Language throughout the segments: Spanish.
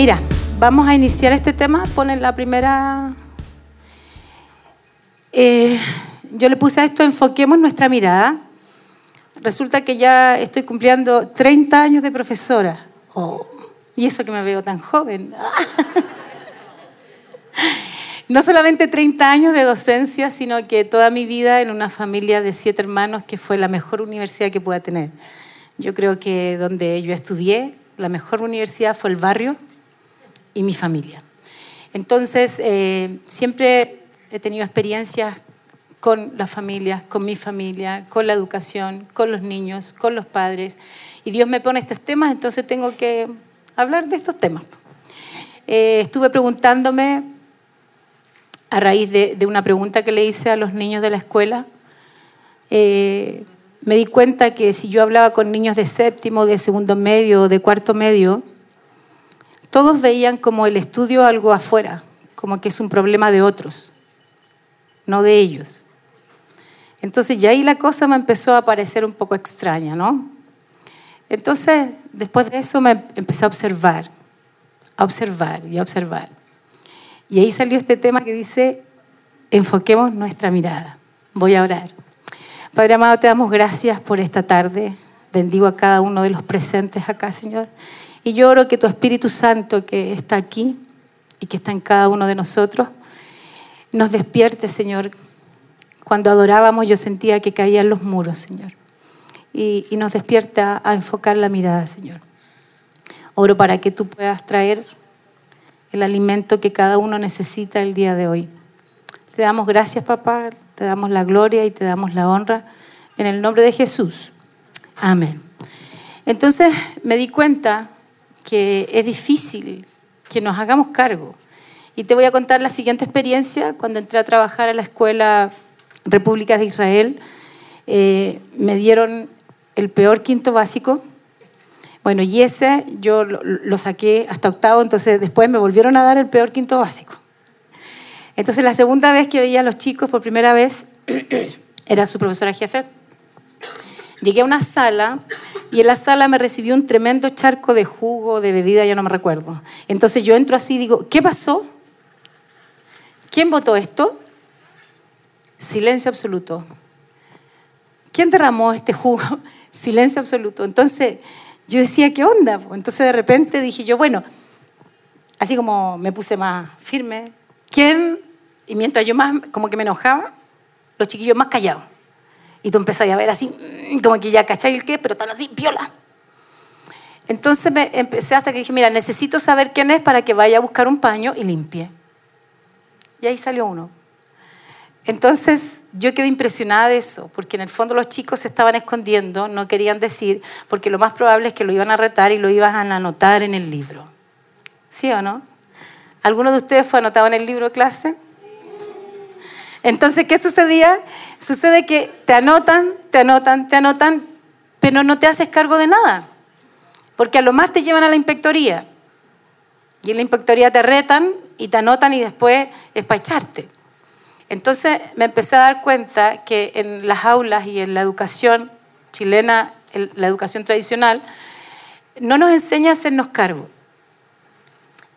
mira, vamos a iniciar este tema. Ponen la primera... Eh, yo le puse a esto, enfoquemos nuestra mirada. Resulta que ya estoy cumpliendo 30 años de profesora. Oh, y eso que me veo tan joven. No solamente 30 años de docencia, sino que toda mi vida en una familia de siete hermanos que fue la mejor universidad que pueda tener. Yo creo que donde yo estudié, la mejor universidad fue el barrio y mi familia. Entonces, eh, siempre he tenido experiencias con las familias, con mi familia, con la educación, con los niños, con los padres. Y Dios me pone estos temas, entonces tengo que hablar de estos temas. Eh, estuve preguntándome a raíz de, una pregunta que le hice a los niños de la escuela, eh, me di cuenta que si yo hablaba con niños de séptimo, de segundo medio, de cuarto medio, todos veían como el estudio algo afuera, como que es un problema de otros, no de ellos. Entonces ya ahí la cosa me empezó a parecer un poco extraña, ¿no? Entonces, después de eso me empecé a observar, a observar y a observar. Y ahí salió este tema que dice, enfoquemos nuestra mirada. Voy a orar. Padre amado, te damos gracias por esta tarde. Bendigo a cada uno de los presentes acá, Señor. Y yo oro que tu Espíritu Santo que está aquí y que está en cada uno de nosotros, nos despierte, Señor. Cuando adorábamos yo sentía que caían los muros, Señor. Y, y nos despierta a enfocar la mirada, Señor. Oro para que tú puedas traer el alimento que cada uno necesita el día de hoy. Te damos gracias, papá, te damos la gloria y te damos la honra en el nombre de Jesús. Amén. Entonces me di cuenta que es difícil que nos hagamos cargo. Y te voy a contar la siguiente experiencia. Cuando entré a trabajar a la Escuela República de Israel, eh, me dieron el peor quinto básico bueno, y ese yo lo, saqué hasta octavo, entonces después me volvieron a dar el peor quinto básico. Entonces la segunda vez que veía a los chicos por primera vez era su profesora jefe. Llegué a una sala y en la sala me recibió un tremendo charco de jugo, de bebida, ya no me recuerdo. Entonces yo entro así y digo, ¿qué pasó? ¿Quién votó esto? Silencio absoluto. ¿Quién derramó este jugo? Silencio absoluto. Entonces yo decía, ¿qué onda? Entonces de repente dije yo, bueno, así como me puse más firme, ¿quién? Y mientras yo más, como que me enojaba, los chiquillos más callados. Y tú empezás a ver así, mm, como que ya cachai el qué, pero están así, viola. Entonces me empecé hasta que dije, mira, necesito saber quién es para que vaya a buscar un paño y limpie. Y ahí salió uno. Entonces yo quedé impresionada de eso, porque en el fondo los chicos se estaban escondiendo, no querían decir, porque lo más probable es que lo iban a retar y lo iban a anotar en el libro. ¿Sí o no? ¿Alguno de ustedes fue anotado en el libro de clase? Entonces, ¿qué sucedía? Sucede que te anotan, te anotan, te anotan, pero no te haces cargo de nada, porque a lo más te llevan a la inspectoría. Y en la inspectoría te retan y te anotan y después es para echarte. Entonces me empecé a dar cuenta que en las aulas y en la educación chilena, la educación tradicional, no nos enseña a hacernos cargo.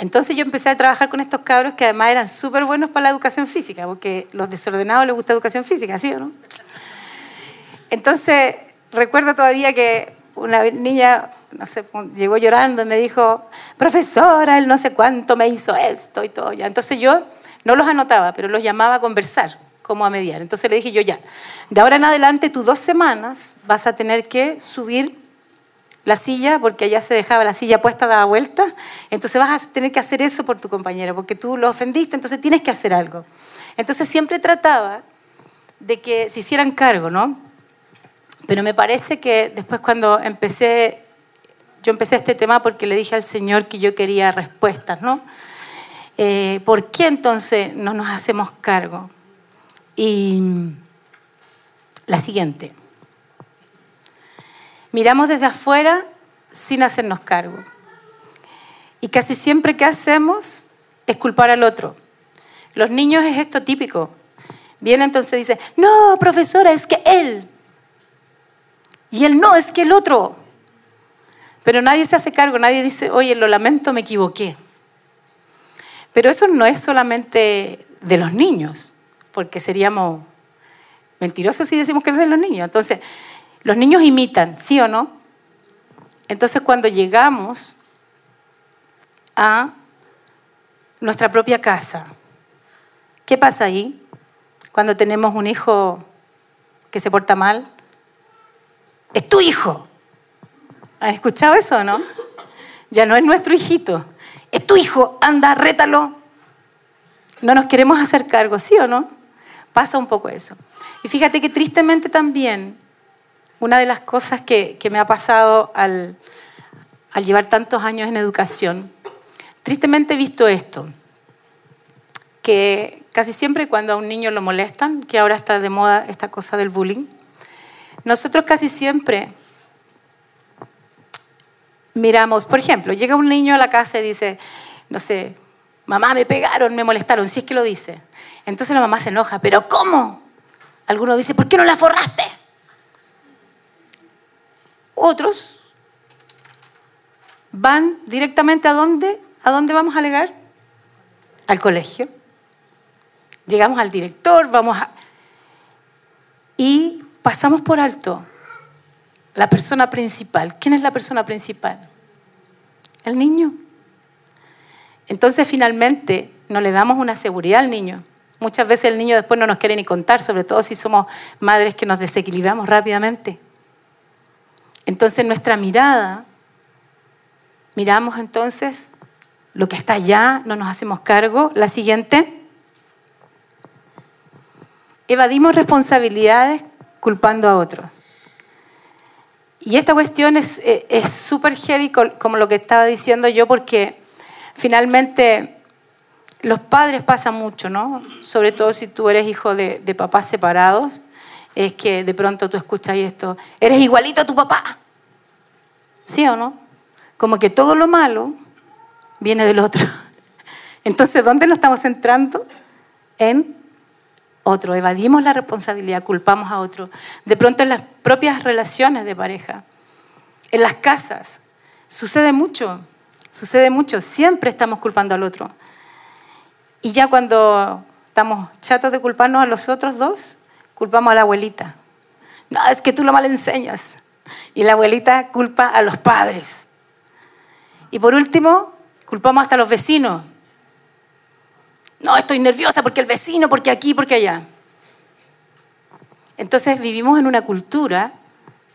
Entonces yo empecé a trabajar con estos cabros que además eran súper buenos para la educación física, porque los desordenados les gusta educación física, ¿sí o no? Entonces recuerdo todavía que una niña, llegó llorando y me dijo, profesora, él no sé cuánto me hizo esto y todo. Ya. Entonces yo no los anotaba, pero los llamaba a conversar, como a mediar. Entonces le dije yo, ya, de ahora en adelante, tú dos semanas vas a tener que subir la silla, porque allá se dejaba la silla puesta, daba vuelta. Entonces vas a tener que hacer eso por tu compañero, porque tú lo ofendiste, entonces tienes que hacer algo. Entonces siempre trataba de que se hicieran cargo, ¿no? Pero me parece que después cuando empecé, yo empecé este tema porque le dije al Señor que yo quería respuestas, ¿no? Eh, ¿por qué entonces no nos hacemos cargo? Y la siguiente, miramos desde afuera sin hacernos cargo. Y casi siempre que hacemos es culpar al otro. Los niños es esto típico. Viene entonces y dice, no, profesora, es que él. Y él no, es que el otro. Pero nadie se hace cargo, nadie dice, oye, lo lamento, me equivoqué. Pero eso no es solamente de los niños, porque seríamos mentirosos si decimos que es de los niños. Entonces, los niños imitan, ¿sí o no? Entonces, cuando llegamos a nuestra propia casa, ¿qué pasa ahí? Cuando tenemos un hijo que se porta mal, es tu hijo. ¿Has escuchado eso, no? Ya no es nuestro hijito, es tu hijo, anda, rétalo. No nos queremos hacer cargo, ¿sí o no? Pasa un poco eso. Y fíjate que tristemente también, una de las cosas que, me ha pasado al, al llevar tantos años en educación, tristemente he visto esto, que casi siempre cuando a un niño lo molestan, que ahora está de moda esta cosa del bullying, nosotros casi siempre miramos, por ejemplo, llega un niño a la casa y dice, no sé, mamá, me pegaron, me molestaron, si es que lo dice. Entonces la mamá se enoja, pero ¿cómo? Alguno dice, ¿por qué no la forraste? Otros van directamente a dónde? ¿A dónde vamos a alegar? Al colegio. Llegamos al director, vamos a... Y pasamos por alto la persona principal. ¿Quién es la persona principal? El niño. Entonces finalmente no le damos una seguridad al niño. Muchas veces el niño después no nos quiere ni contar, sobre todo si somos madres que nos desequilibramos rápidamente. Entonces nuestra mirada, miramos entonces lo que está allá, no nos hacemos cargo. La siguiente, evadimos responsabilidades culpando a otros. Y esta cuestión es súper heavy, como lo que estaba diciendo yo, porque finalmente los padres pasan mucho, ¿no? Sobre todo si tú eres hijo de, papás separados, es que de pronto tú escuchas esto, eres igualito a tu papá. ¿Sí o no? Como que todo lo malo viene del otro. Entonces, ¿dónde nos estamos centrando? En otro, evadimos la responsabilidad, culpamos a otro. De pronto en las propias relaciones de pareja, en las casas, sucede mucho, sucede mucho, siempre estamos culpando al otro. Y ya cuando estamos chatos de culparnos a los otros dos, culpamos a la abuelita. No, es que tú lo mal enseñas. Y la abuelita culpa a los padres. Y por último, culpamos hasta a los vecinos. No, estoy nerviosa porque el vecino, porque aquí, porque allá. Entonces vivimos en una cultura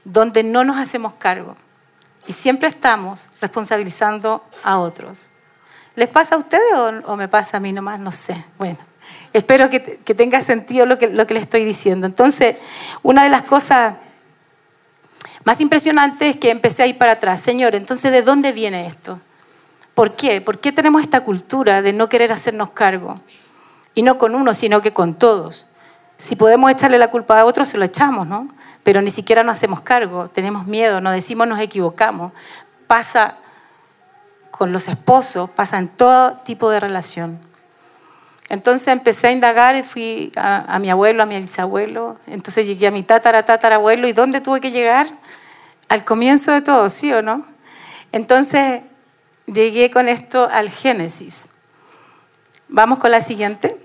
donde no nos hacemos cargo y siempre estamos responsabilizando a otros. ¿Les pasa a ustedes o, me pasa a mí nomás? No sé. Bueno, espero que, tenga sentido lo que, lo que les estoy diciendo. Entonces, una de las cosas más impresionantes es que empecé a ir para atrás. Señor, entonces, ¿de dónde viene esto? ¿Por qué? ¿Por qué tenemos esta cultura de no querer hacernos cargo? Y no con uno, sino que con todos. Si podemos echarle la culpa a otros, se lo echamos, ¿no? Pero ni siquiera nos hacemos cargo, tenemos miedo, nos decimos nos equivocamos. Pasa con los esposos, pasa en todo tipo de relación. Entonces empecé a indagar y fui a, mi abuelo, a mi bisabuelo. Entonces llegué a mi tatara, tatarabuelo. ¿Y dónde tuve que llegar? Al comienzo de todo, ¿sí o no? Entonces llegué con esto al Génesis. Vamos con la siguiente.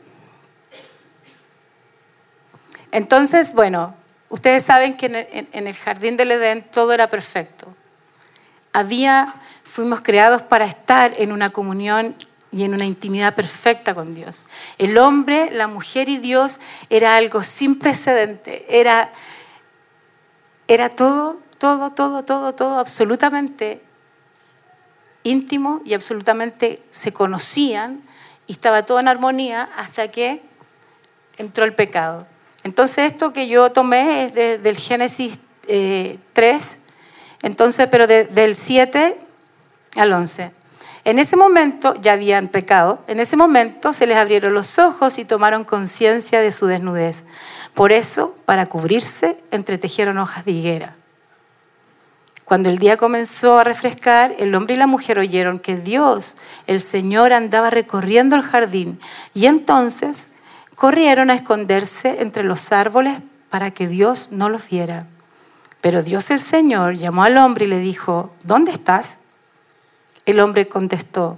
Entonces, bueno, ustedes saben que en el jardín del Edén todo era perfecto. Había, fuimos creados para estar en una comunión y en una intimidad perfecta con Dios. El hombre, la mujer y Dios era algo sin precedente, era, era todo, todo, todo, todo, todo absolutamente íntimo y absolutamente se conocían y estaba todo en armonía hasta que entró el pecado. Entonces esto que yo tomé es del Génesis 3, eh, entonces, pero del 7 al 11. En ese momento ya habían pecado, en ese momento se les abrieron los ojos y tomaron conciencia de su desnudez. Por eso, para cubrirse, entretejieron hojas de higuera. Cuando el día comenzó a refrescar, el hombre y la mujer oyeron que Dios, el Señor, andaba recorriendo el jardín y entonces corrieron a esconderse entre los árboles para que Dios no los viera. Pero Dios el Señor llamó al hombre y le dijo, ¿dónde estás? El hombre contestó,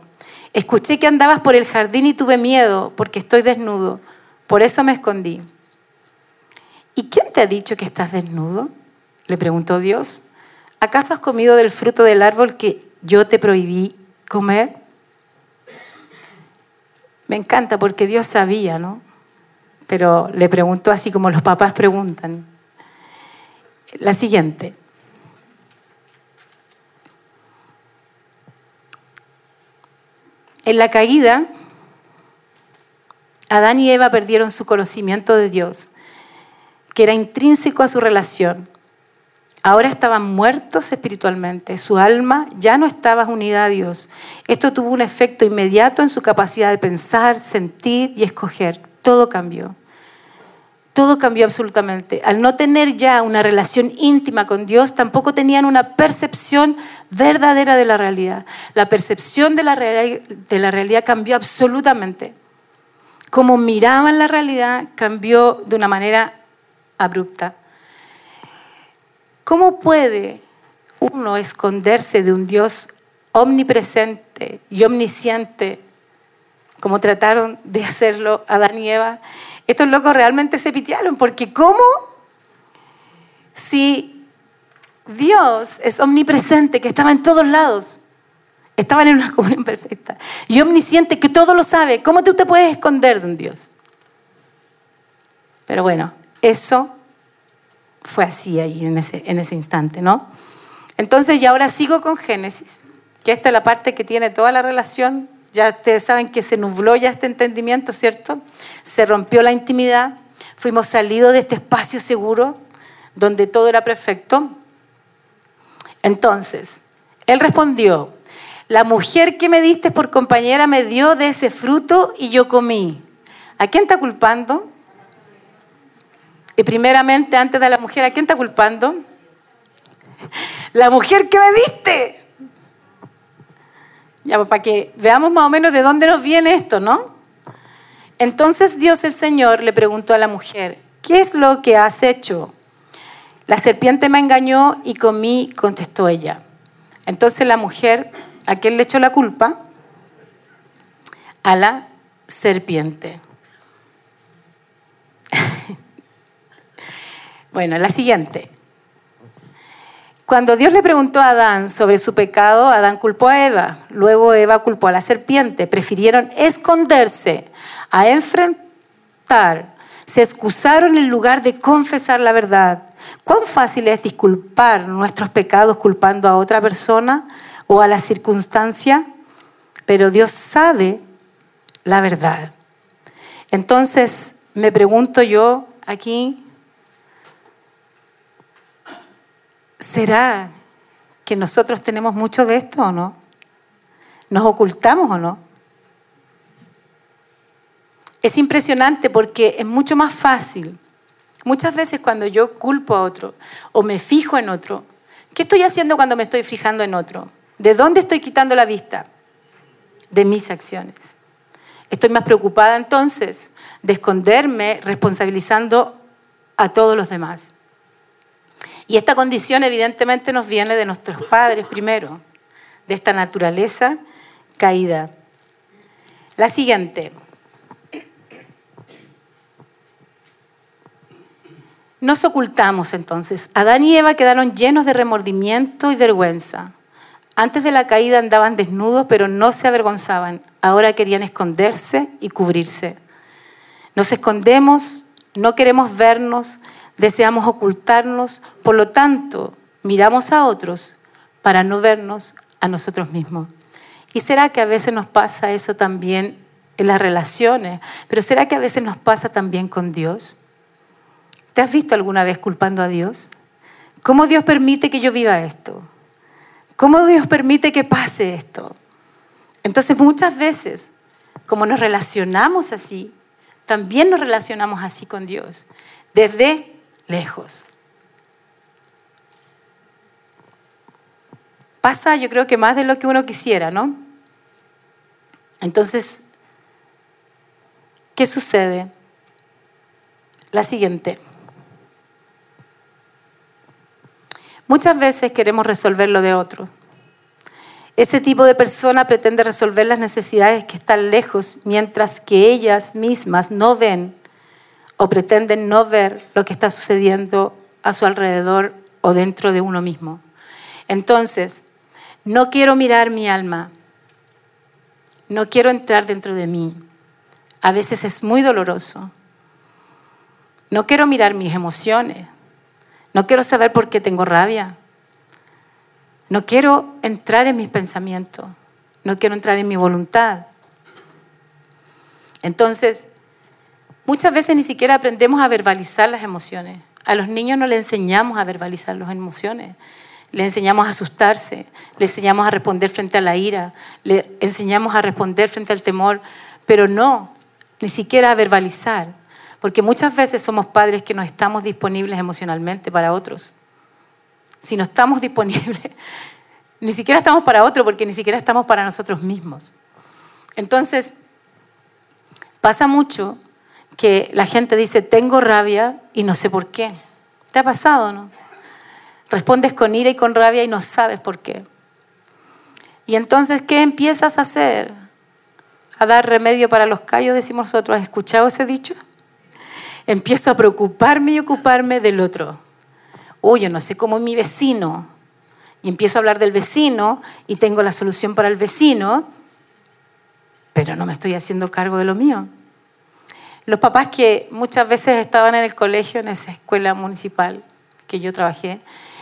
escuché que andabas por el jardín y tuve miedo porque estoy desnudo, por eso me escondí. ¿Y quién te ha dicho que estás desnudo? Le preguntó Dios. ¿Acaso has comido del fruto del árbol que yo te prohibí comer? Me encanta porque Dios sabía, ¿no? Pero le preguntó así como los papás preguntan. La siguiente. En la caída, Adán y Eva perdieron su conocimiento de Dios, que era intrínseco a su relación. Ahora estaban muertos espiritualmente, su alma ya no estaba unida a Dios. Esto tuvo un efecto inmediato en su capacidad de pensar, sentir y escoger. Todo cambió. Todo cambió absolutamente. Al no tener ya una relación íntima con Dios, tampoco tenían una percepción verdadera de la realidad. La percepción de la, de la realidad cambió absolutamente. Como miraban la realidad cambió de una manera abrupta. ¿Cómo puede uno esconderse de un Dios omnipresente y omnisciente, como trataron de hacerlo Adán y Eva? Estos locos realmente se pitearon, porque ¿cómo? Si Dios es omnipresente, que estaba en todos lados, estaban en una comunión perfecta, y omnisciente, que todo lo sabe, ¿cómo tú te puedes esconder de un Dios? Pero bueno, eso fue así ahí en ese, en ese instante, ¿no? Entonces, y ahora sigo con Génesis, que esta es la parte que tiene toda la relación ya ustedes saben que se nubló ya este entendimiento, ¿cierto? Se rompió la intimidad, fuimos salidos de este espacio seguro donde todo era perfecto. Entonces, él respondió, la mujer que me diste por compañera me dio de ese fruto y yo comí. ¿A quién está culpando? Y primeramente, antes de la mujer, ¿a quién está culpando? La mujer que me diste. Ya, pues, para que veamos más o menos de dónde nos viene esto, ¿no? Entonces Dios el Señor le preguntó a la mujer, ¿qué es lo que has hecho? La serpiente me engañó y comí, contestó ella. Entonces la mujer, ¿a quién le echó la culpa? A la serpiente. bueno, la siguiente. Cuando Dios le preguntó a Adán sobre su pecado, Adán culpó a Eva, luego Eva culpó a la serpiente. Prefirieron esconderse a enfrentar, se excusaron en lugar de confesar la verdad. ¿Cuán fácil es disculpar nuestros pecados culpando a otra persona o a la circunstancia? Pero Dios sabe la verdad. Entonces, me pregunto yo aquí, ¿será que nosotros tenemos mucho de esto o no? ¿Nos ocultamos o no? Es impresionante porque es mucho más fácil. Muchas veces cuando yo culpo a otro o me fijo en otro, ¿qué estoy haciendo cuando me estoy fijando en otro? ¿De dónde estoy quitando la vista? De mis acciones. Estoy más preocupada entonces de esconderme responsabilizando a todos los demás. Y esta condición evidentemente nos viene de nuestros padres primero, de esta naturaleza caída. La siguiente. Nos ocultamos entonces. Adán y Eva quedaron llenos de remordimiento y vergüenza. Antes de la caída andaban desnudos, pero no se avergonzaban. Ahora querían esconderse y cubrirse. Nos escondemos, no queremos vernos, deseamos ocultarnos, por lo tanto, miramos a otros para no vernos a nosotros mismos. ¿Y será que a veces nos pasa eso también en las relaciones? Pero ¿será que a veces nos pasa también con Dios? ¿Te has visto alguna vez culpando a Dios? ¿Cómo Dios permite que yo viva esto? ¿Cómo Dios permite que pase esto? Entonces muchas veces, como nos relacionamos así, también nos relacionamos así con Dios, desde lejos. Pasa yo creo que más de lo que uno quisiera, ¿no? Entonces, ¿qué sucede? La siguiente. Muchas veces queremos resolver lo de otro. Ese tipo de persona pretende resolver las necesidades que están lejos, mientras que ellas mismas no ven o pretenden no ver lo que está sucediendo a su alrededor o dentro de uno mismo. Entonces, no quiero mirar mi alma, no quiero entrar dentro de mí. A veces es muy doloroso. No quiero mirar mis emociones, no quiero saber por qué tengo rabia, no quiero entrar en mis pensamientos, no quiero entrar en mi voluntad. Entonces, muchas veces ni siquiera aprendemos a verbalizar las emociones. A los niños no les enseñamos a verbalizar las emociones. Les enseñamos a asustarse, les enseñamos a responder frente a la ira, les enseñamos a responder frente al temor, pero no, ni siquiera a verbalizar. Porque muchas veces somos padres que no estamos disponibles emocionalmente para otros si no estamos disponibles, ni siquiera estamos para otro, porque ni siquiera estamos para nosotros mismos. Entonces, pasa mucho que la gente dice, tengo rabia y no sé por qué. ¿Te ha pasado, no? Respondes con ira y con rabia y no sabes por qué. Y entonces, ¿qué empiezas a hacer? A dar remedio para los callos, decimos nosotros. ¿Has escuchado ese dicho? Empiezo a preocuparme y ocuparme del otro oye, no sé cómo mi vecino, y empiezo a hablar del vecino y tengo la solución para el vecino, pero no me estoy haciendo cargo de lo mío. Los papás que muchas veces estaban en el colegio, en esa escuela municipal que yo trabajé,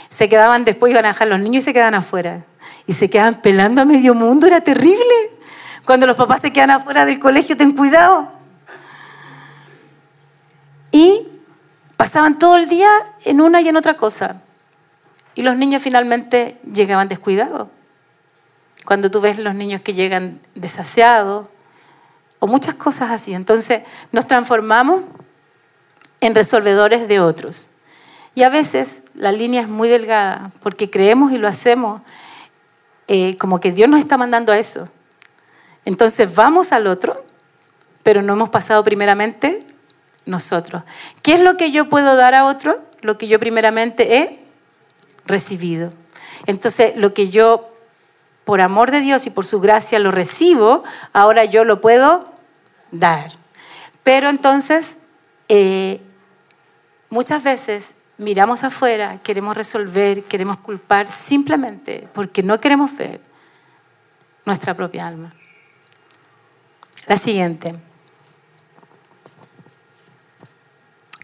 se quedaban después, iban a dejar los niños y se quedaban afuera. Y se quedaban pelando a medio mundo, era terrible. Cuando los papás se quedan afuera del colegio, ten cuidado. Y Pasaban todo el día en una y en otra cosa. Y los niños finalmente llegaban descuidados. Cuando tú ves los niños que llegan desaseados o muchas cosas así. Entonces nos transformamos en resolvedores de otros. Y a veces la línea es muy delgada porque creemos y lo hacemos eh, como que Dios nos está mandando a eso. Entonces vamos al otro, pero no hemos pasado primeramente nosotros. ¿Qué es lo que yo puedo dar a otro? Lo que yo primeramente he recibido. Entonces, lo que yo, por amor de Dios y por su gracia, lo recibo, ahora yo lo puedo dar. Pero entonces, eh, muchas veces miramos afuera, queremos resolver, queremos culpar simplemente porque no queremos ver nuestra propia alma. La siguiente.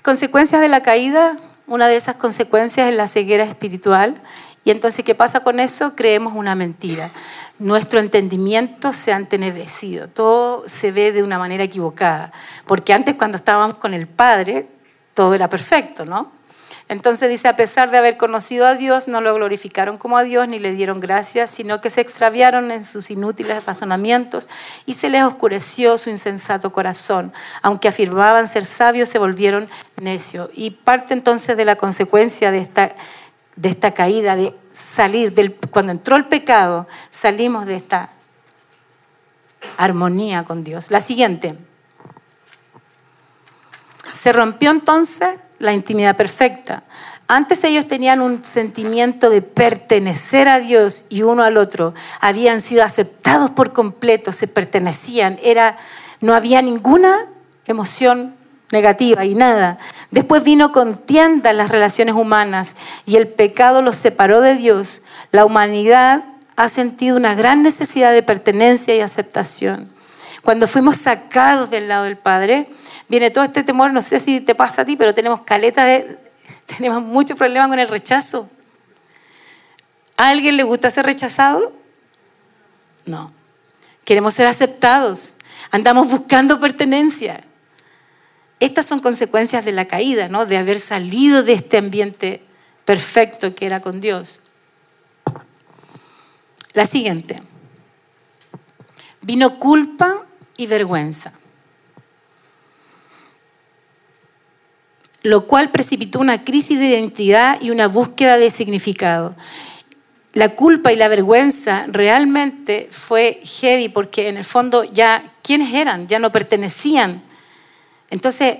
Consecuencias de la caída, una de esas consecuencias es la ceguera espiritual. Y entonces, ¿qué pasa con eso? Creemos una mentira. Nuestro entendimiento se ha entenebrecido, todo se ve de una manera equivocada. Porque antes, cuando estábamos con el Padre, todo era perfecto, ¿no? Entonces dice, a pesar de haber conocido a Dios, no lo glorificaron como a Dios ni le dieron gracias, sino que se extraviaron en sus inútiles razonamientos y se les oscureció su insensato corazón. Aunque afirmaban ser sabios, se volvieron necios. Y parte entonces de la consecuencia de esta, de esta caída, de salir, del, cuando entró el pecado, salimos de esta armonía con Dios. La siguiente. Se rompió entonces la intimidad perfecta. Antes ellos tenían un sentimiento de pertenecer a Dios y uno al otro. Habían sido aceptados por completo, se pertenecían. Era, no había ninguna emoción negativa y nada. Después vino contienda en las relaciones humanas y el pecado los separó de Dios. La humanidad ha sentido una gran necesidad de pertenencia y aceptación. Cuando fuimos sacados del lado del Padre, viene todo este temor, no sé si te pasa a ti, pero tenemos caleta de, tenemos muchos problemas con el rechazo. ¿A alguien le gusta ser rechazado? No. Queremos ser aceptados. Andamos buscando pertenencia. Estas son consecuencias de la caída, ¿no? De haber salido de este ambiente perfecto que era con Dios. La siguiente. Vino culpa y vergüenza. lo cual precipitó una crisis de identidad y una búsqueda de significado. La culpa y la vergüenza realmente fue heavy porque en el fondo ya, ¿quiénes eran? Ya no pertenecían. Entonces,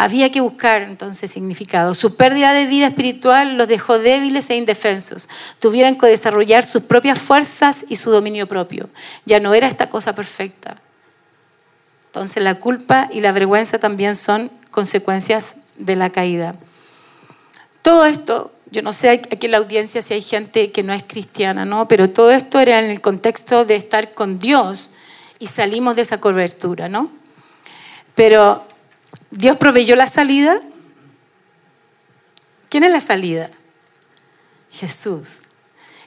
Había que buscar entonces significado. Su pérdida de vida espiritual los dejó débiles e indefensos. Tuvieron que desarrollar sus propias fuerzas y su dominio propio. Ya no era esta cosa perfecta. Entonces la culpa y la vergüenza también son consecuencias de la caída. Todo esto, yo no sé aquí en la audiencia si hay gente que no es cristiana, ¿no? Pero todo esto era en el contexto de estar con Dios y salimos de esa cobertura, ¿no? Pero Dios proveyó la salida. ¿Quién es la salida? Jesús.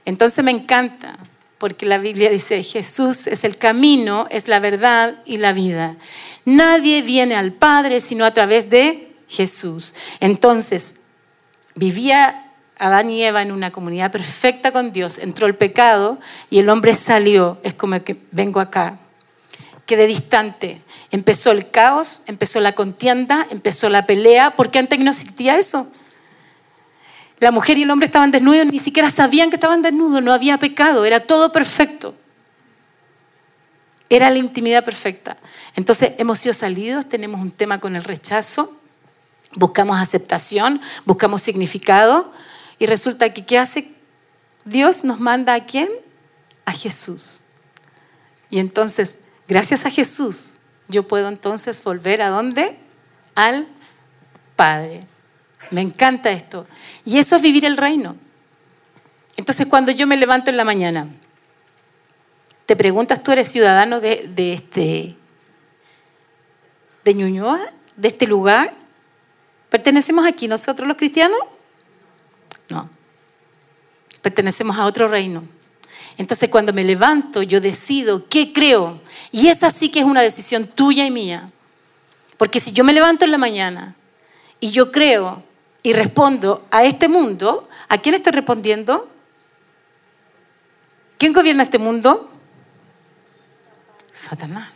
Entonces me encanta, porque la Biblia dice, Jesús es el camino, es la verdad y la vida. Nadie viene al Padre sino a través de Jesús. Entonces, vivía Adán y Eva en una comunidad perfecta con Dios, entró el pecado y el hombre salió. Es como que vengo acá, quedé distante. Empezó el caos, empezó la contienda, empezó la pelea, porque antes no existía eso. La mujer y el hombre estaban desnudos, ni siquiera sabían que estaban desnudos, no había pecado, era todo perfecto. Era la intimidad perfecta. Entonces hemos sido salidos, tenemos un tema con el rechazo, buscamos aceptación, buscamos significado y resulta que ¿qué hace? Dios nos manda a quién? A Jesús. Y entonces Gracias a Jesús, yo puedo entonces volver a dónde? Al Padre. Me encanta esto. Y eso es vivir el reino. Entonces, cuando yo me levanto en la mañana, te preguntas, ¿tú eres ciudadano de, este, de Ñuñoa, de este lugar? ¿Pertenecemos aquí nosotros los cristianos? No. Pertenecemos a otro reino. Entonces cuando me levanto, yo decido qué creo. Y esa sí que es una decisión tuya y mía. Porque si yo me levanto en la mañana y yo creo y respondo a este mundo, ¿a quién estoy respondiendo? ¿Quién gobierna este mundo? Satanás.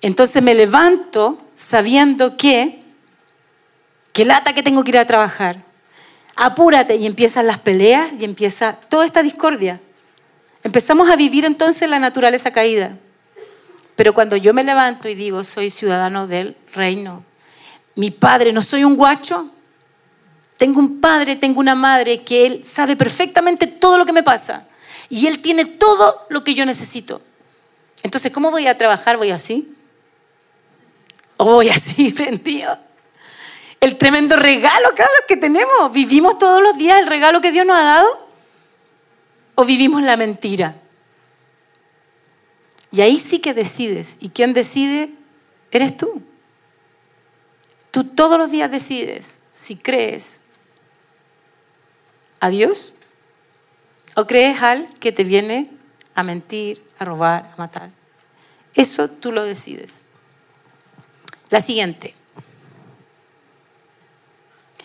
Entonces me levanto sabiendo que, que lata que tengo que ir a trabajar. Apúrate y empiezan las peleas y empieza toda esta discordia. Empezamos a vivir entonces la naturaleza caída. Pero cuando yo me levanto y digo, soy ciudadano del reino, mi padre, no soy un guacho, tengo un padre, tengo una madre que él sabe perfectamente todo lo que me pasa y él tiene todo lo que yo necesito. Entonces, ¿cómo voy a trabajar? ¿Voy así? ¿O voy así, prendido? El tremendo regalo, que tenemos. Vivimos todos los días el regalo que Dios nos ha dado o vivimos la mentira? Y ahí sí que decides. ¿Y quién decide? Eres tú. Tú todos los días decides si crees a Dios o crees al que te viene a mentir, a robar, a matar. Eso tú lo decides. La siguiente.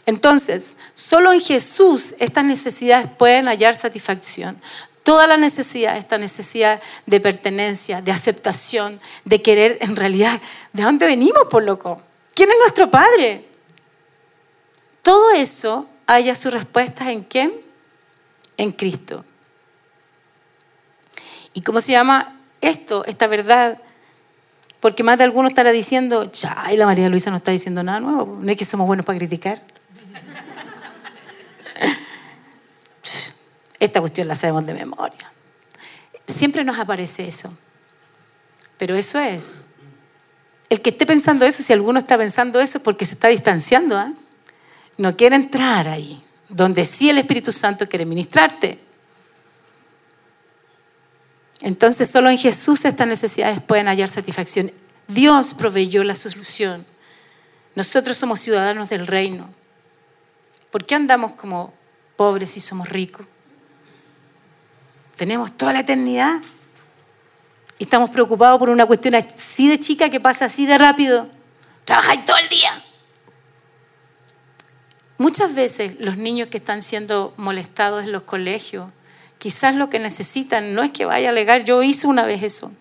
Entonces, solo en Jesús estas necesidades pueden hallar satisfacción. Toda la necesidad, esta necesidad de pertenencia, de aceptación, de querer, en realidad, ¿de dónde venimos, por loco? ¿Quién es nuestro Padre? Todo eso haya sus respuestas en quién? En Cristo. ¿Y cómo se llama esto, esta verdad? Porque más de alguno estará diciendo, y la María Luisa no está diciendo nada nuevo, no es que somos buenos para criticar. Esta cuestión la sabemos de memoria. Siempre nos aparece eso. Pero eso es. El que esté pensando eso, si alguno está pensando eso, es porque se está distanciando. ¿eh? No quiere entrar ahí, donde sí el Espíritu Santo quiere ministrarte. Entonces solo en Jesús estas necesidades pueden hallar satisfacción. Dios proveyó la solución. Nosotros somos ciudadanos del reino. ¿Por qué andamos como pobres y somos ricos? Tenemos toda la eternidad y estamos preocupados por una cuestión así de chica que pasa así de rápido. Trabajáis todo el día. Muchas veces los niños que están siendo molestados en los colegios, quizás lo que necesitan no es que vaya a alegar. Yo hice una vez eso.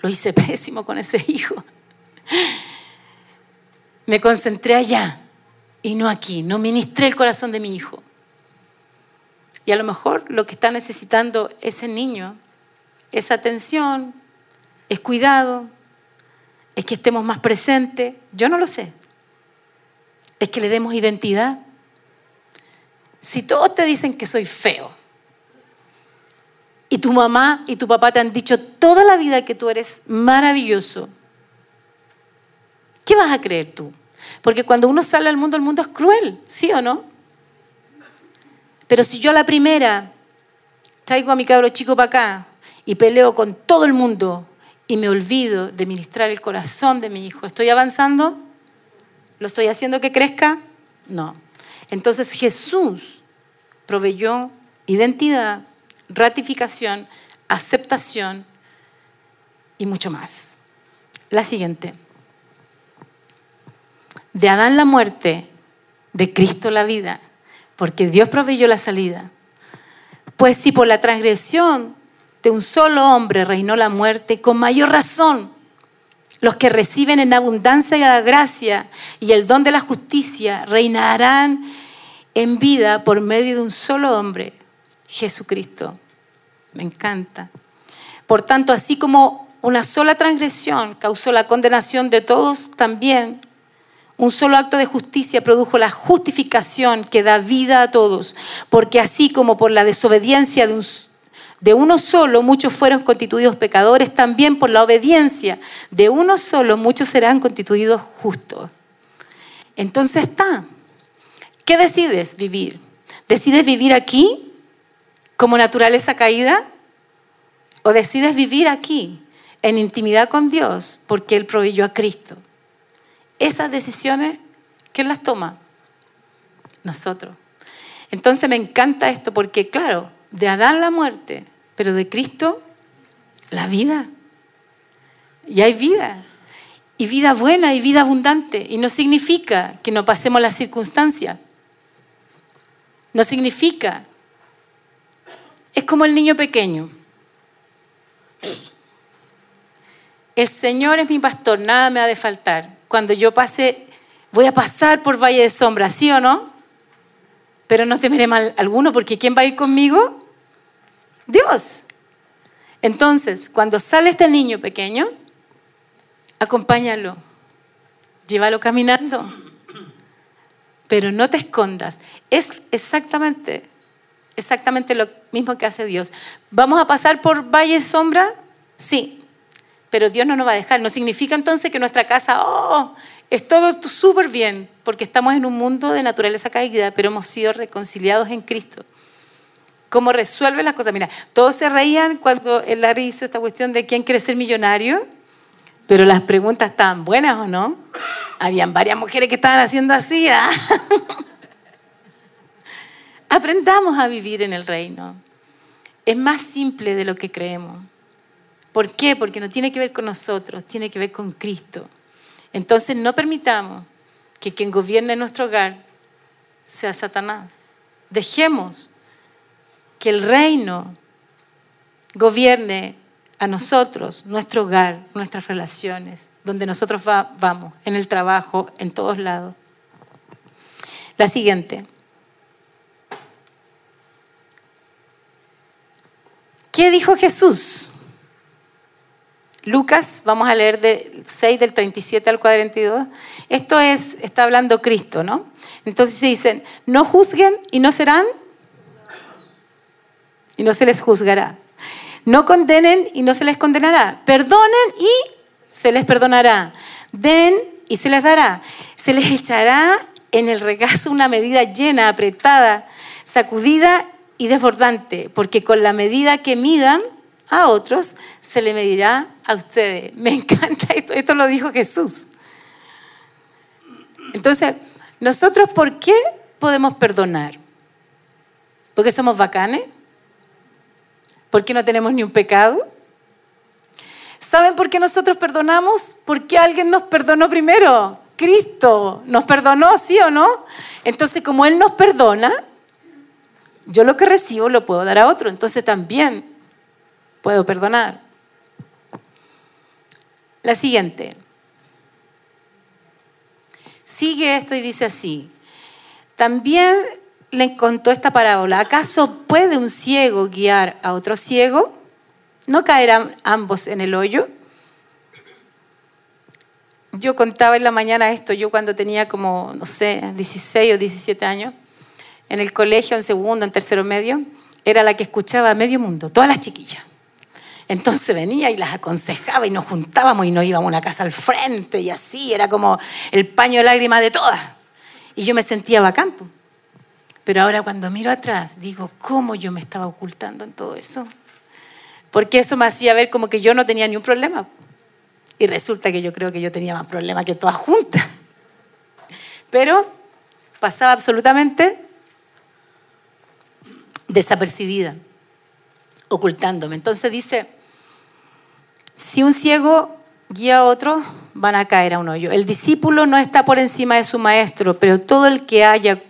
Lo hice pésimo con ese hijo. Me concentré allá y no aquí. No ministré el corazón de mi hijo. Y a lo mejor lo que está necesitando ese niño es atención, es cuidado, es que estemos más presentes. Yo no lo sé. es que le demos identidad. Si todos te dicen que soy feo, y tu mamá y tu papá te han dicho toda la vida que tú eres maravilloso, ¿qué vas a creer tú? Porque cuando uno sale al mundo, el mundo es cruel, ¿sí o no? Pero si yo a la primera traigo a mi cabro chico para acá y peleo con todo el mundo y me olvido de ministrar el corazón de mi hijo, ¿estoy avanzando? ¿Lo estoy haciendo que crezca? No. Entonces Jesús proveyó identidad, ratificación, aceptación y mucho más. La siguiente. De Adán la muerte, de Cristo la vida, porque Dios proveyó la salida. Pues si por la transgresión de un solo hombre reinó la muerte, con mayor razón los que reciben en abundancia la gracia y el don de la justicia reinarán en vida por medio de un solo hombre, Jesucristo. Me encanta. Por tanto, así como una sola transgresión causó la condenación de todos, también un solo acto de justicia produjo la justificación que da vida a todos, porque así como por la desobediencia de, uno solo muchos fueron constituidos pecadores, también por la obediencia de uno solo muchos serán constituidos justos. Entonces está. ¿Qué decides vivir? ¿Decides vivir aquí como naturaleza caída? ¿O decides vivir aquí en intimidad con Dios porque Él proveyó a Cristo? Esas decisiones, ¿quién las toma? Nosotros. Entonces me encanta esto porque, claro, de Adán la muerte, pero de Cristo la vida. Y hay vida. Y vida buena y vida abundante. Y no significa que no pasemos las circunstancias. No significa. Es como el niño pequeño. El Señor es mi pastor, nada me ha de faltar cuando yo pase, voy a pasar por valle de sombra, ¿sí o no? Pero no temeré mal alguno, porque ¿quién va a ir conmigo? Dios. Entonces, cuando sale este niño pequeño, acompáñalo, llévalo caminando, pero no te escondas. Es exactamente, exactamente lo mismo que hace Dios. ¿Vamos a pasar por valle de sombra? Sí, pero Dios no nos va a dejar. No significa entonces que nuestra casa, oh, es todo súper bien, porque estamos en un mundo de naturaleza caída, pero hemos sido reconciliados en Cristo. ¿Cómo resuelve las cosas? Mira, todos se reían cuando el Larry hizo esta cuestión de quién quiere ser millonario, pero las preguntas estaban buenas o no. Habían varias mujeres que estaban haciendo así. ¿ah? Aprendamos a vivir en el reino. Es más simple de lo que creemos. ¿Por qué? Porque no tiene que ver con nosotros, tiene que ver con Cristo. Entonces no permitamos que quien gobierne nuestro hogar sea Satanás. Dejemos que el reino gobierne a nosotros, nuestro hogar, nuestras relaciones, donde nosotros vamos, en el trabajo, en todos lados. La siguiente. ¿Qué dijo Jesús? Lucas, vamos a leer de 6 del 37 al 42. Esto es, está hablando Cristo, ¿no? Entonces se dicen, no juzguen y no serán, y no se les juzgará. No condenen y no se les condenará. Perdonen y se les perdonará. Den y se les dará. Se les echará en el regazo una medida llena, apretada, sacudida y desbordante, porque con la medida que midan, a otros, se le medirá a ustedes. Me encanta esto, esto lo dijo Jesús. Entonces, nosotros, ¿por qué podemos perdonar? ¿Porque somos bacanes? ¿Porque no tenemos ni un pecado? ¿Saben por qué nosotros perdonamos? Porque alguien nos perdonó primero. Cristo nos perdonó, ¿sí o no? Entonces, como Él nos perdona, yo lo que recibo lo puedo dar a otro. Entonces también puedo perdonar. La siguiente. Sigue esto y dice así. También le contó esta parábola. ¿Acaso puede un ciego guiar a otro ciego? ¿No caerán ambos en el hoyo? yo contaba en la mañana esto, yo cuando tenía como, no sé, 16 o 17 años, en el colegio, en segundo, en tercero medio, era la que escuchaba a medio mundo, todas las chiquillas. Entonces venía y las aconsejaba y nos juntábamos y nos íbamos a una casa al frente y así, era como el paño de lágrimas de todas. Y yo me sentía bacán. Pero ahora cuando miro atrás, digo, ¿cómo yo me estaba ocultando en todo eso? Porque eso me hacía ver como que yo no tenía ni un problema. Y resulta que yo creo que yo tenía más problemas que todas juntas. Pero pasaba absolutamente desapercibida, ocultándome. Entonces dice, si un ciego guía a otro, van a caer a un hoyo. El discípulo no está por encima de su maestro, pero todo el que haya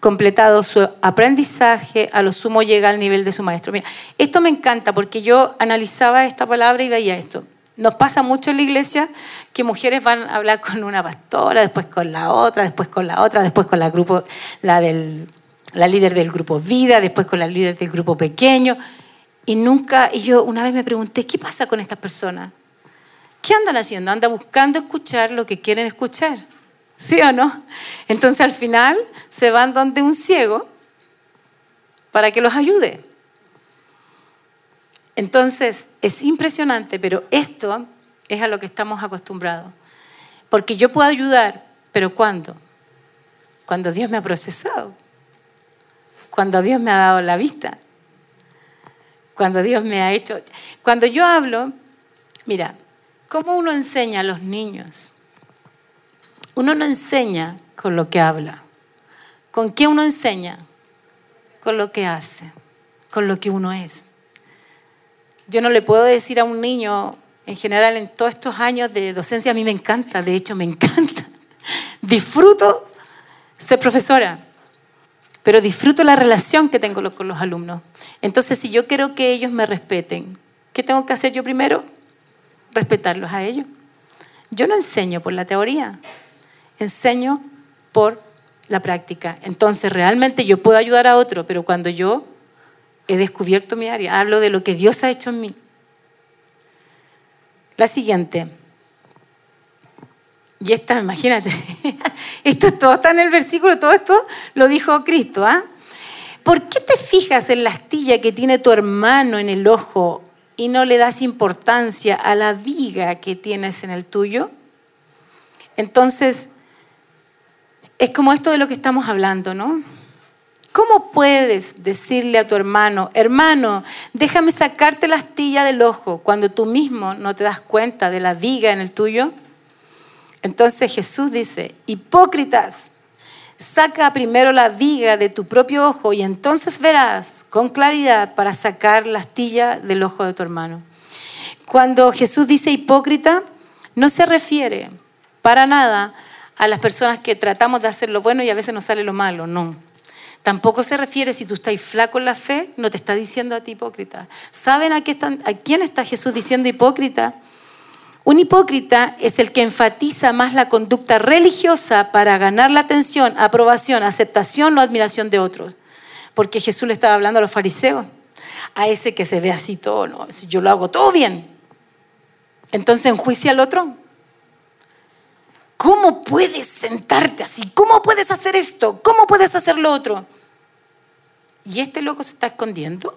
completado su aprendizaje, a lo sumo llega al nivel de su maestro. Mira, esto me encanta porque yo analizaba esta palabra y veía esto. Nos pasa mucho en la iglesia que mujeres van a hablar con una pastora, después con la otra, después con la otra, después con la, grupo, la, del, la líder del grupo vida, después con la líder del grupo pequeño. Y nunca, y yo una vez me pregunté, ¿qué pasa con estas personas? ¿Qué andan haciendo? Andan buscando escuchar lo que quieren escuchar. ¿Sí o no? Entonces al final se van donde un ciego para que los ayude. Entonces es impresionante, pero esto es a lo que estamos acostumbrados. Porque yo puedo ayudar, pero ¿cuándo? Cuando Dios me ha procesado, cuando Dios me ha dado la vista, cuando Dios me ha hecho... Cuando yo hablo, mira, ¿cómo uno enseña a los niños? Uno no enseña con lo que habla. ¿Con qué uno enseña? Con lo que hace, con lo que uno es. Yo no le puedo decir a un niño, en general en todos estos años de docencia, a mí me encanta, de hecho me encanta. Disfruto ser profesora, pero disfruto la relación que tengo con los alumnos. Entonces, si yo quiero que ellos me respeten, ¿qué tengo que hacer yo primero? Respetarlos a ellos. Yo no enseño por la teoría, enseño por la práctica. Entonces, realmente yo puedo ayudar a otro, pero cuando yo he descubierto mi área, hablo de lo que Dios ha hecho en mí. La siguiente. Y esta, imagínate, esto todo está en el versículo, todo esto lo dijo Cristo. ¿ah? ¿Por qué te fijas en la astilla que tiene tu hermano en el ojo y no le das importancia a la viga que tienes en el tuyo? Entonces, es como esto de lo que estamos hablando, ¿no? ¿Cómo puedes decirle a tu hermano, hermano, déjame sacarte la astilla del ojo cuando tú mismo no te das cuenta de la viga en el tuyo? Entonces Jesús dice, hipócritas, saca primero la viga de tu propio ojo y entonces verás con claridad para sacar la astilla del ojo de tu hermano. Cuando Jesús dice hipócrita, no se refiere para nada a las personas que tratamos de hacer lo bueno y a veces nos sale lo malo, no. Tampoco se refiere si tú estás flaco en la fe, no te está diciendo a ti hipócrita. ¿Saben a, a quién está Jesús diciendo hipócrita? Un hipócrita es el que enfatiza más la conducta religiosa para ganar la atención, aprobación, aceptación o admiración de otros. Porque Jesús le estaba hablando a los fariseos, a ese que se ve así todo, ¿no? si yo lo hago todo bien. Entonces enjuicia al otro. ¿Cómo puedes sentarte así? ¿Cómo puedes hacer esto? ¿Cómo puedes hacer lo otro? Y este loco se está escondiendo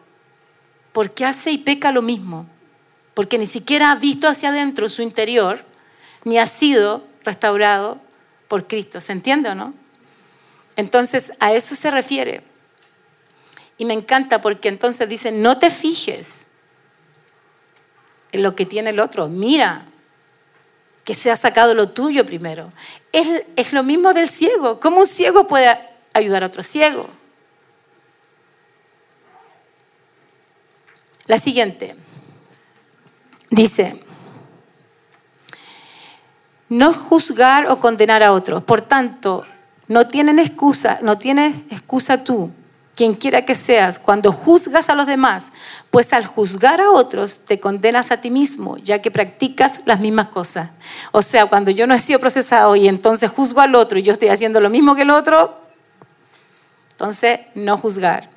porque hace y peca lo mismo, porque ni siquiera ha visto hacia adentro su interior, ni ha sido restaurado por Cristo. ¿Se entiende o no? Entonces, a eso se refiere. Y me encanta porque entonces dice, no te fijes en lo que tiene el otro, mira que se ha sacado lo tuyo primero. Es, es lo mismo del ciego. ¿Cómo un ciego puede ayudar a otro ciego? La siguiente. Dice, no juzgar o condenar a otros. Por tanto, no tienen excusa, no tienes excusa tú quien quiera que seas, cuando juzgas a los demás, pues al juzgar a otros te condenas a ti mismo, ya que practicas las mismas cosas. O sea, cuando yo no he sido procesado y entonces juzgo al otro y yo estoy haciendo lo mismo que el otro, entonces no juzgar.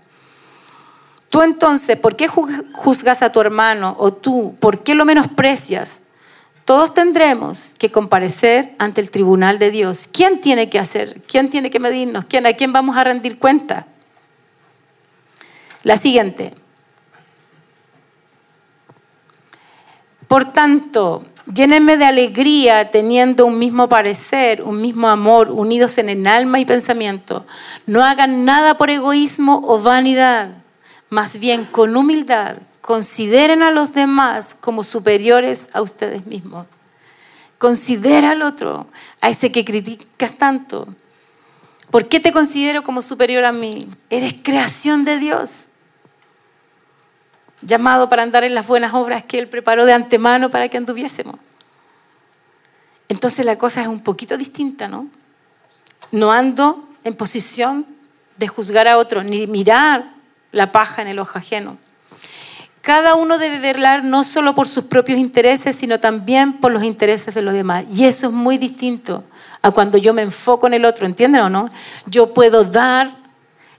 Tú entonces, ¿por qué juzgas a tu hermano o tú? ¿Por qué lo menosprecias? Todos tendremos que comparecer ante el tribunal de Dios. ¿Quién tiene que hacer? ¿Quién tiene que medirnos? ¿Quién, ¿A quién vamos a rendir cuenta? La siguiente. Por tanto, llénenme de alegría teniendo un mismo parecer, un mismo amor, unidos en el alma y pensamiento. No hagan nada por egoísmo o vanidad, más bien con humildad consideren a los demás como superiores a ustedes mismos. Considera al otro, a ese que criticas tanto. ¿Por qué te considero como superior a mí? Eres creación de Dios, llamado para andar en las buenas obras que Él preparó de antemano para que anduviésemos. Entonces la cosa es un poquito distinta, ¿no? No ando en posición de juzgar a otro, ni mirar la paja en el ojo ajeno. Cada uno debe velar no solo por sus propios intereses, sino también por los intereses de los demás. Y eso es muy distinto a cuando yo me enfoco en el otro, ¿entienden o no? Yo puedo dar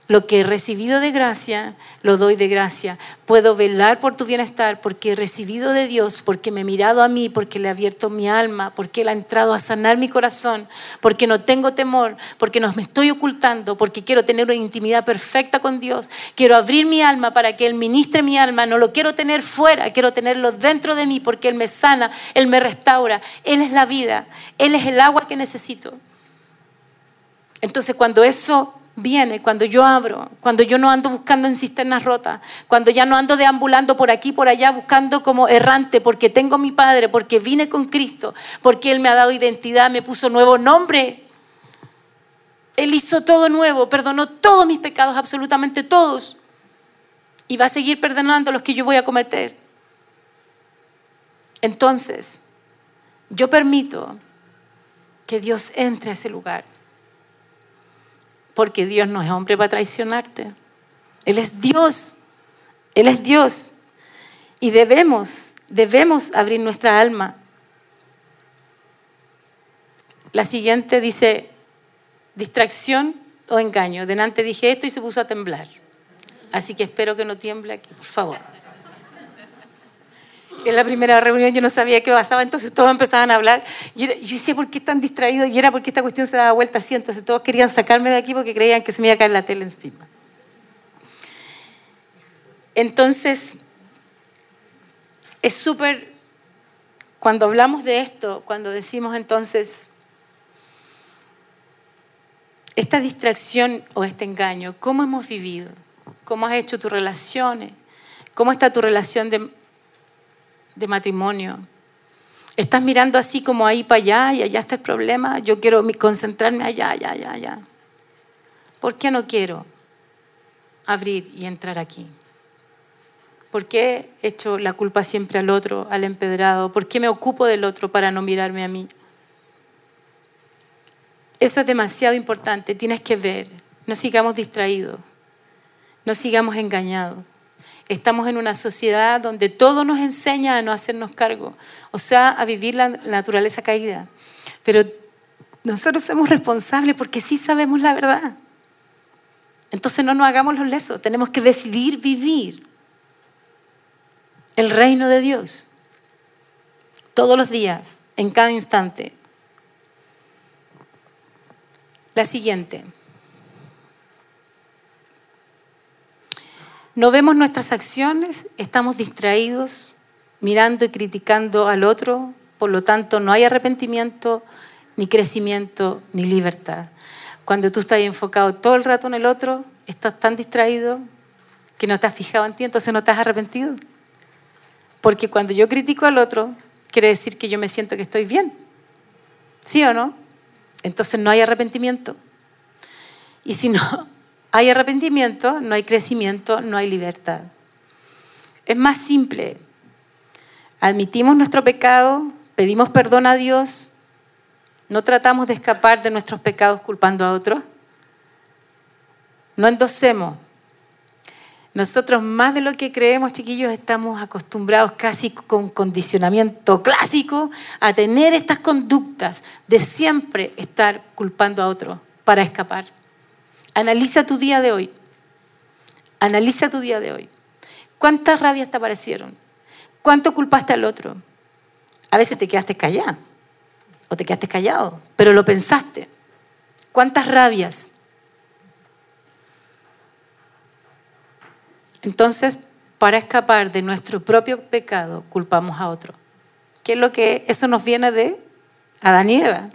lo que he recibido de gracia, lo doy de gracia. Puedo velar por tu bienestar porque he recibido de Dios, porque me he mirado a mí, porque le he abierto mi alma, porque Él ha entrado a sanar mi corazón, porque no tengo temor, porque no me estoy ocultando, porque quiero tener una intimidad perfecta con Dios. Quiero abrir mi alma para que Él ministre mi alma. No lo quiero tener fuera, quiero tenerlo dentro de mí porque Él me sana, Él me restaura. Él es la vida, Él es el agua que necesito. Entonces cuando eso viene cuando yo abro, cuando yo no ando buscando en cisternas rotas, cuando ya no ando deambulando por aquí, por allá, buscando como errante, porque tengo mi Padre, porque vine con Cristo, porque Él me ha dado identidad, me puso nuevo nombre. Él hizo todo nuevo, perdonó todos mis pecados, absolutamente todos, y va a seguir perdonando los que yo voy a cometer. Entonces, yo permito que Dios entre a ese lugar porque Dios no es hombre para traicionarte. Él es Dios. Él es Dios. Y debemos, debemos abrir nuestra alma. La siguiente dice, distracción o engaño. Delante dije esto y se puso a temblar. Así que espero que no tiemble aquí, por favor en la primera reunión yo no sabía qué pasaba, entonces todos empezaban a hablar. Y yo decía, ¿por qué están distraídos? Y era porque esta cuestión se daba vuelta así, entonces todos querían sacarme de aquí porque creían que se me iba a caer la tele encima. Entonces, es súper, cuando hablamos de esto, cuando decimos entonces, esta distracción o este engaño, ¿cómo hemos vivido? ¿Cómo has hecho tus relaciones? ¿Cómo está tu relación de de matrimonio. Estás mirando así como ahí para allá y allá está el problema. Yo quiero concentrarme allá, allá, allá, allá. ¿Por qué no quiero abrir y entrar aquí? ¿Por qué echo la culpa siempre al otro, al empedrado? ¿Por qué me ocupo del otro para no mirarme a mí? Eso es demasiado importante. Tienes que ver. No sigamos distraídos. No sigamos engañados. Estamos en una sociedad donde todo nos enseña a no hacernos cargo, o sea, a vivir la naturaleza caída. Pero nosotros somos responsables porque sí sabemos la verdad. Entonces no nos hagamos los lesos, tenemos que decidir vivir el reino de Dios todos los días, en cada instante. La siguiente. No vemos nuestras acciones, estamos distraídos, mirando y criticando al otro, por lo tanto no hay arrepentimiento, ni crecimiento, ni libertad. Cuando tú estás enfocado todo el rato en el otro, estás tan distraído que no te has fijado en ti, entonces no te has arrepentido. Porque cuando yo critico al otro, quiere decir que yo me siento que estoy bien. ¿Sí o no? Entonces no hay arrepentimiento. Y si no, hay arrepentimiento, no hay crecimiento, no hay libertad. Es más simple. Admitimos nuestro pecado, pedimos perdón a Dios, no tratamos de escapar de nuestros pecados culpando a otros. No endosemos. Nosotros más de lo que creemos, chiquillos, estamos acostumbrados casi con condicionamiento clásico a tener estas conductas de siempre estar culpando a otros para escapar. Analiza tu día de hoy. Analiza tu día de hoy. ¿Cuántas rabias te aparecieron? ¿Cuánto culpaste al otro? A veces te quedaste callado o te quedaste callado, pero lo pensaste. ¿Cuántas rabias? Entonces, para escapar de nuestro propio pecado, culpamos a otro. ¿Qué es lo que eso nos viene de Adán?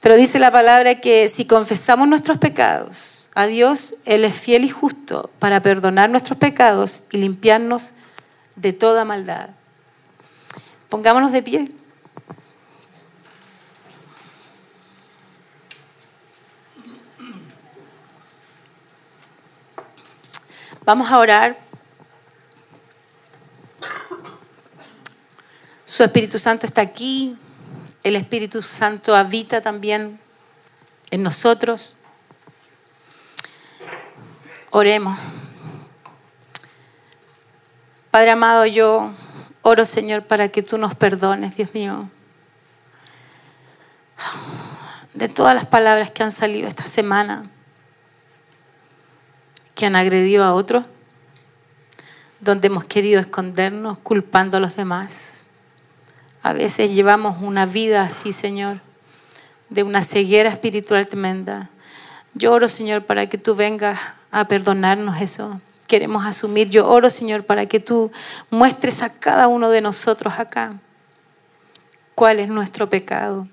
Pero dice la palabra que si confesamos nuestros pecados a Dios, Él es fiel y justo para perdonar nuestros pecados y limpiarnos de toda maldad. Pongámonos de pie. Vamos a orar. Su Espíritu Santo está aquí. El Espíritu Santo habita también en nosotros. Oremos. Padre amado, yo oro, Señor, para que tú nos perdones, Dios mío, de todas las palabras que han salido esta semana que han agredido a otros, donde hemos querido escondernos culpando a los demás. A veces llevamos una vida así, Señor, de una ceguera espiritual tremenda. Yo oro, Señor, para que tú vengas a perdonarnos eso. Queremos asumir. Yo oro, Señor, para que tú muestres a cada uno de nosotros acá cuál es nuestro pecado.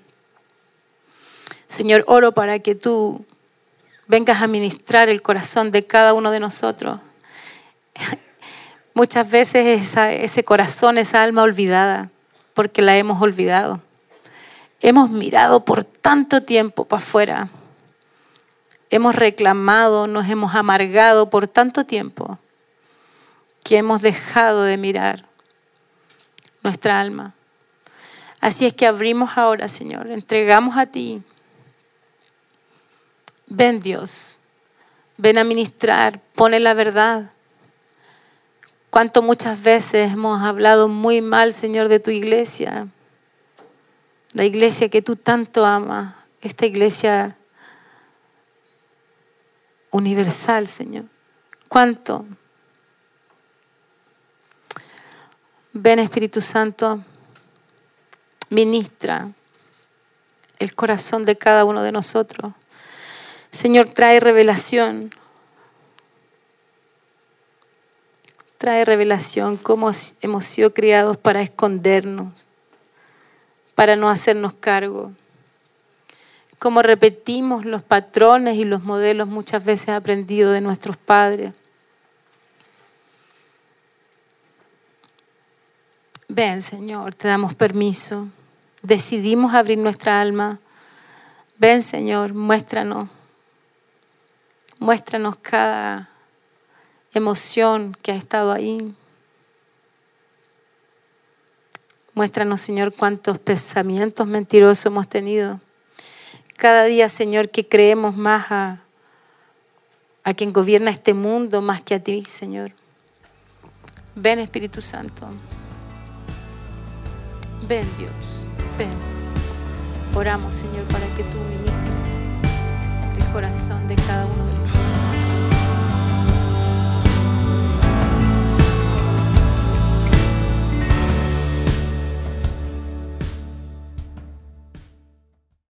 Señor, oro para que tú vengas a ministrar el corazón de cada uno de nosotros. Muchas veces ese corazón, esa alma olvidada, porque la hemos olvidado. Hemos mirado por tanto tiempo para afuera. Hemos reclamado, nos hemos amargado por tanto tiempo que hemos dejado de mirar nuestra alma. Así es que abrimos ahora, Señor, entregamos a ti Ven Dios, ven a ministrar, pone la verdad. Cuánto muchas veces hemos hablado muy mal, Señor, de tu iglesia. La iglesia que tú tanto amas, esta iglesia universal, Señor. ¿Cuánto? Ven Espíritu Santo, ministra el corazón de cada uno de nosotros. Señor, trae revelación. Trae revelación cómo hemos sido criados para escondernos, para no hacernos cargo. Cómo repetimos los patrones y los modelos muchas veces aprendidos de nuestros padres. Ven, Señor, te damos permiso. Decidimos abrir nuestra alma. Ven, Señor, muéstranos Muéstranos cada emoción que ha estado ahí. Muéstranos, Señor, cuántos pensamientos mentirosos hemos tenido. Cada día, Señor, que creemos más a, a quien gobierna este mundo más que a ti, Señor. Ven, Espíritu Santo. Ven, Dios. Ven. Oramos, Señor, para que tú ministres el corazón de cada uno